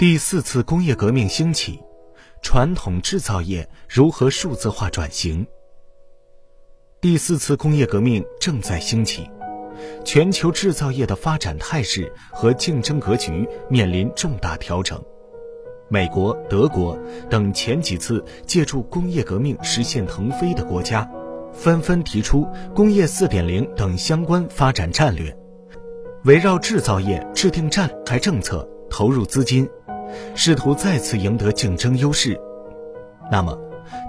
第四次工业革命兴起，传统制造业如何数字化转型？第四次工业革命正在兴起，全球制造业的发展态势和竞争格局面临重大调整。美国、德国等前几次借助工业革命实现腾飞的国家，纷纷提出工业四点零等相关发展战略，围绕制造业制定战略政策，投入资金。试图再次赢得竞争优势，那么，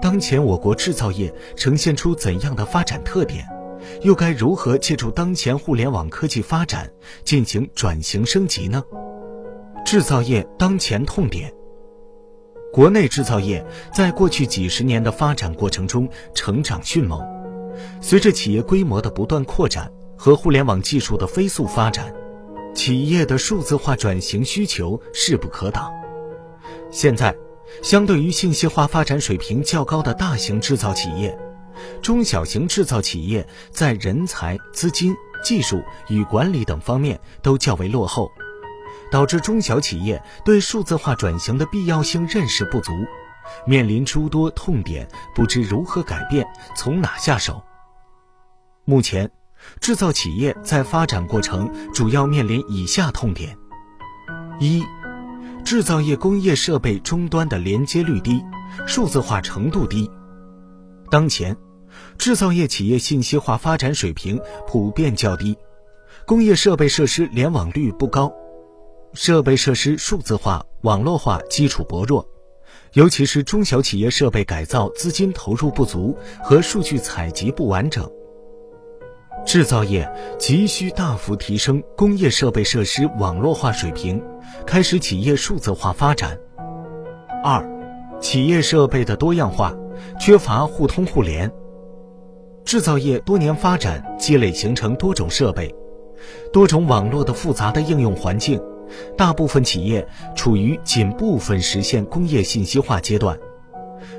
当前我国制造业呈现出怎样的发展特点？又该如何借助当前互联网科技发展进行转型升级呢？制造业当前痛点。国内制造业在过去几十年的发展过程中成长迅猛，随着企业规模的不断扩展和互联网技术的飞速发展。企业的数字化转型需求势不可挡。现在，相对于信息化发展水平较高的大型制造企业，中小型制造企业在人才、资金、技术与管理等方面都较为落后，导致中小企业对数字化转型的必要性认识不足，面临诸多痛点，不知如何改变，从哪下手。目前。制造企业在发展过程主要面临以下痛点：一、制造业工业设备终端的连接率低，数字化程度低。当前，制造业企业信息化发展水平普遍较低，工业设备设施联网率不高，设备设施数字化、网络化基础薄弱，尤其是中小企业设备改造资金投入不足和数据采集不完整。制造业急需大幅提升工业设备设施网络化水平，开始企业数字化发展。二，企业设备的多样化缺乏互通互联。制造业多年发展积累形成多种设备、多种网络的复杂的应用环境，大部分企业处于仅部分实现工业信息化阶段，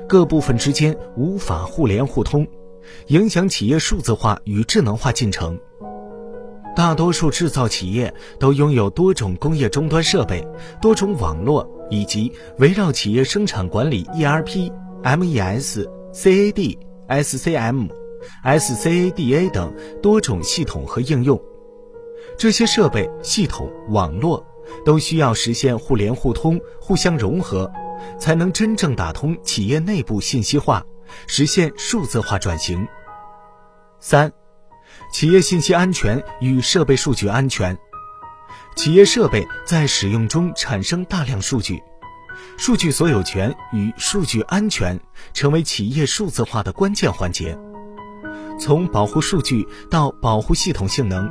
各部分之间无法互联互通。影响企业数字化与智能化进程。大多数制造企业都拥有多种工业终端设备、多种网络以及围绕企业生产管理 ERP、MES、CAD、SCM、SCADA 等多种系统和应用。这些设备、系统、网络都需要实现互联互通、互相融合，才能真正打通企业内部信息化。实现数字化转型。三、企业信息安全与设备数据安全。企业设备在使用中产生大量数据，数据所有权与数据安全成为企业数字化的关键环节。从保护数据到保护系统性能，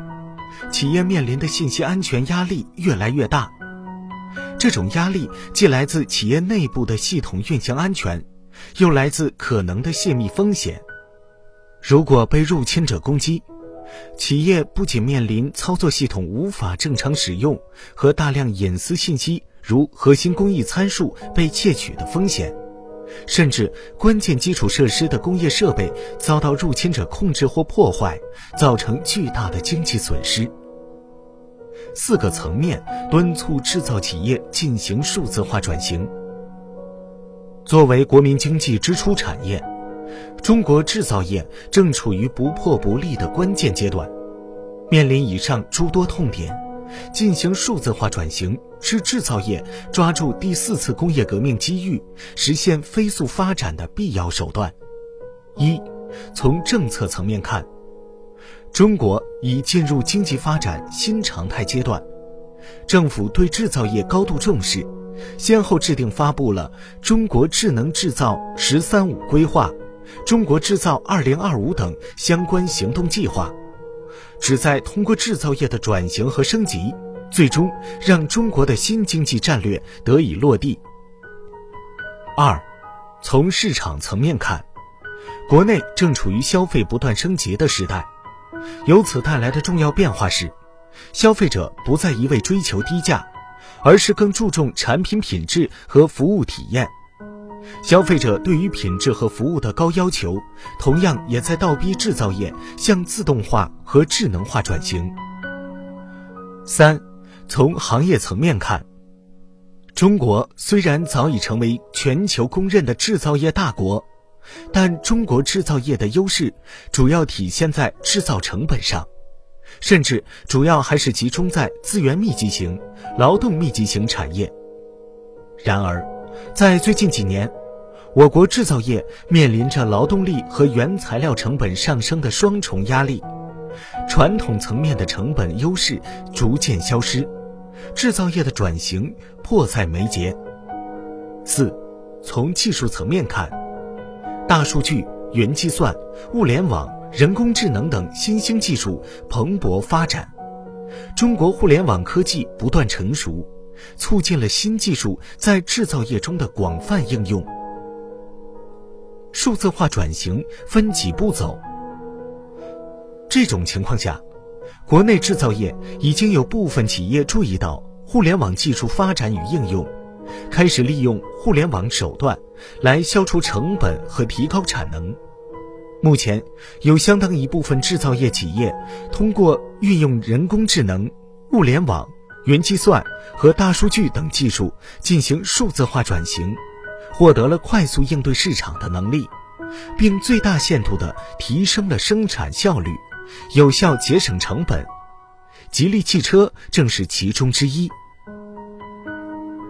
企业面临的信息安全压力越来越大。这种压力既来自企业内部的系统运行安全。又来自可能的泄密风险。如果被入侵者攻击，企业不仅面临操作系统无法正常使用和大量隐私信息如核心工艺参数被窃取的风险，甚至关键基础设施的工业设备遭到入侵者控制或破坏，造成巨大的经济损失。四个层面敦促制造企业进行数字化转型。作为国民经济支出产业，中国制造业正处于不破不立的关键阶段。面临以上诸多痛点，进行数字化转型是制造业抓住第四次工业革命机遇、实现飞速发展的必要手段。一，从政策层面看，中国已进入经济发展新常态阶段，政府对制造业高度重视。先后制定发布了《中国智能制造“十三五”规划》《中国制造二零二五》等相关行动计划，旨在通过制造业的转型和升级，最终让中国的新经济战略得以落地。二，从市场层面看，国内正处于消费不断升级的时代，由此带来的重要变化是，消费者不再一味追求低价。而是更注重产品品质和服务体验。消费者对于品质和服务的高要求，同样也在倒逼制造业向自动化和智能化转型。三，从行业层面看，中国虽然早已成为全球公认的制造业大国，但中国制造业的优势主要体现在制造成本上，甚至主要还是集中在资源密集型、劳动密集型产业。然而，在最近几年，我国制造业面临着劳动力和原材料成本上升的双重压力，传统层面的成本优势逐渐消失。制造业的转型迫在眉睫。四，从技术层面看，大数据、云计算、物联网、人工智能等新兴技术蓬勃发展，中国互联网科技不断成熟，促进了新技术在制造业中的广泛应用。数字化转型分几步走？这种情况下。国内制造业已经有部分企业注意到互联网技术发展与应用，开始利用互联网手段来消除成本和提高产能。目前，有相当一部分制造业企业通过运用人工智能、物联网、云计算和大数据等技术进行数字化转型，获得了快速应对市场的能力，并最大限度地提升了生产效率。有效节省成本，吉利汽车正是其中之一。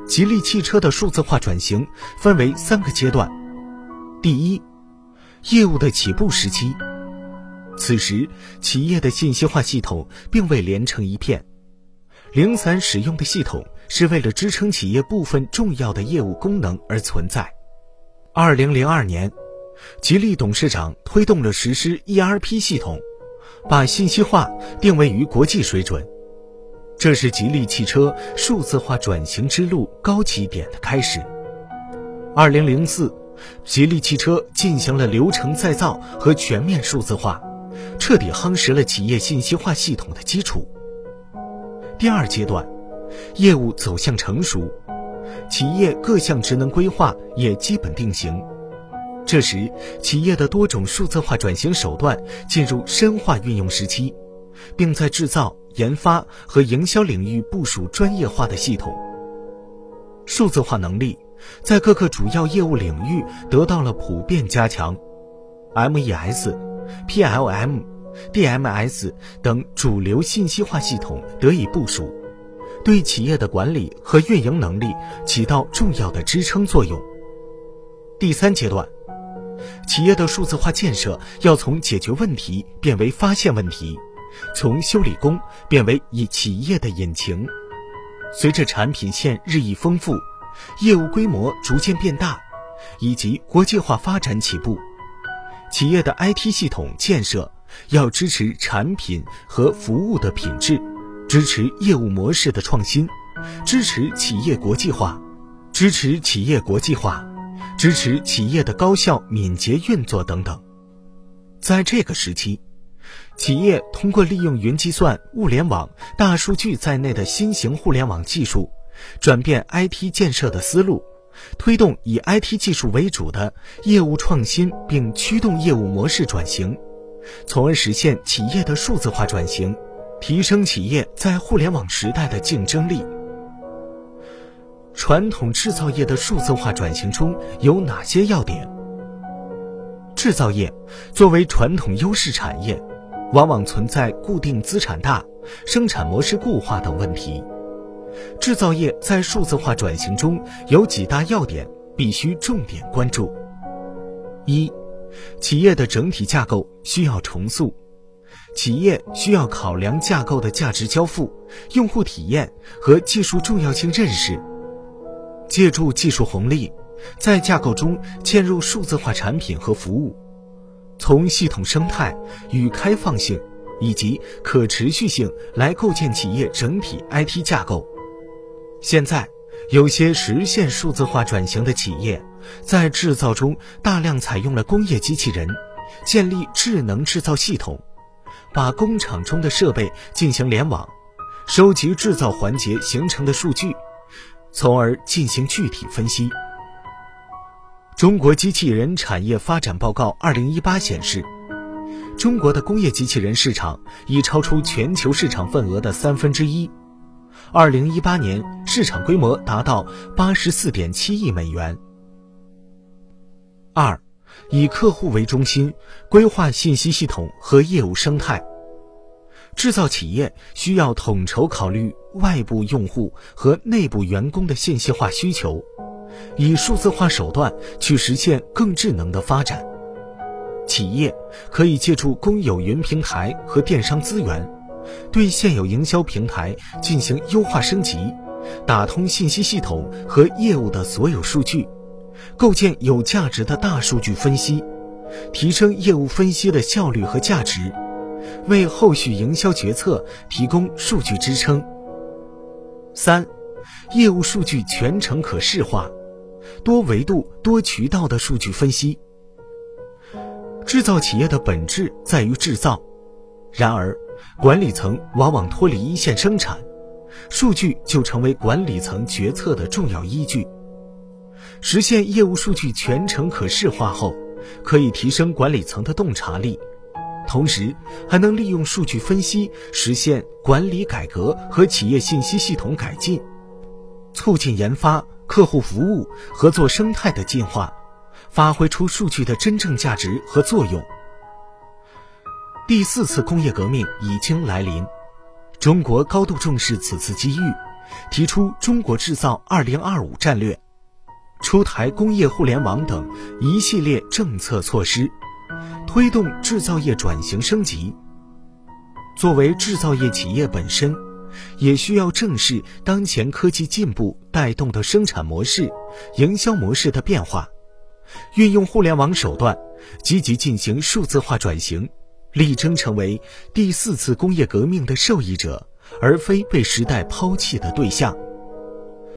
吉利汽车的数字化转型分为三个阶段：第一，业务的起步时期，此时企业的信息化系统并未连成一片，零散使用的系统是为了支撑企业部分重要的业务功能而存在。二零零二年，吉利董事长推动了实施 ERP 系统。把信息化定位于国际水准，这是吉利汽车数字化转型之路高起点的开始。二零零四，吉利汽车进行了流程再造和全面数字化，彻底夯实了企业信息化系统的基础。第二阶段，业务走向成熟，企业各项职能规划也基本定型。这时，企业的多种数字化转型手段进入深化运用时期，并在制造、研发和营销领域部署专业化的系统。数字化能力在各个主要业务领域得到了普遍加强，MES、PLM、DMS 等主流信息化系统得以部署，对企业的管理和运营能力起到重要的支撑作用。第三阶段。企业的数字化建设要从解决问题变为发现问题，从修理工变为以企业的引擎。随着产品线日益丰富，业务规模逐渐变大，以及国际化发展起步，企业的 IT 系统建设要支持产品和服务的品质，支持业务模式的创新，支持企业国际化，支持企业国际化。支持企业的高效敏捷运作等等。在这个时期，企业通过利用云计算、物联网、大数据在内的新型互联网技术，转变 IT 建设的思路，推动以 IT 技术为主的业务创新，并驱动业务模式转型，从而实现企业的数字化转型，提升企业在互联网时代的竞争力。传统制造业的数字化转型中有哪些要点？制造业作为传统优势产业，往往存在固定资产大、生产模式固化等问题。制造业在数字化转型中有几大要点必须重点关注：一、企业的整体架构需要重塑，企业需要考量架构的价值交付、用户体验和技术重要性认识。借助技术红利，在架构中嵌入数字化产品和服务，从系统生态与开放性以及可持续性来构建企业整体 IT 架构。现在，有些实现数字化转型的企业，在制造中大量采用了工业机器人，建立智能制造系统，把工厂中的设备进行联网，收集制造环节形成的数据。从而进行具体分析。中国机器人产业发展报告二零一八显示，中国的工业机器人市场已超出全球市场份额的三分之一。二零一八年市场规模达到八十四点七亿美元。二，以客户为中心，规划信息系统和业务生态。制造企业需要统筹考虑外部用户和内部员工的信息化需求，以数字化手段去实现更智能的发展。企业可以借助公有云平台和电商资源，对现有营销平台进行优化升级，打通信息系统和业务的所有数据，构建有价值的大数据分析，提升业务分析的效率和价值，为后续营销决策提供数据支撑。三，业务数据全程可视化，多维度、多渠道的数据分析。制造企业的本质在于制造，然而，管理层往往脱离一线生产，数据就成为管理层决策的重要依据。实现业务数据全程可视化后，可以提升管理层的洞察力，同时还能利用数据分析实现管理改革和企业信息系统改进，促进研发、客户服务、合作生态的进化。发挥出数据的真正价值和作用。第四次工业革命已经来临，中国高度重视此次机遇，提出“中国制造 2025” 战略，出台工业互联网等一系列政策措施，推动制造业转型升级。作为制造业企业本身，也需要正视当前科技进步带动的生产模式、营销模式的变化。运用互联网手段，积极进行数字化转型，力争成为第四次工业革命的受益者，而非被时代抛弃的对象。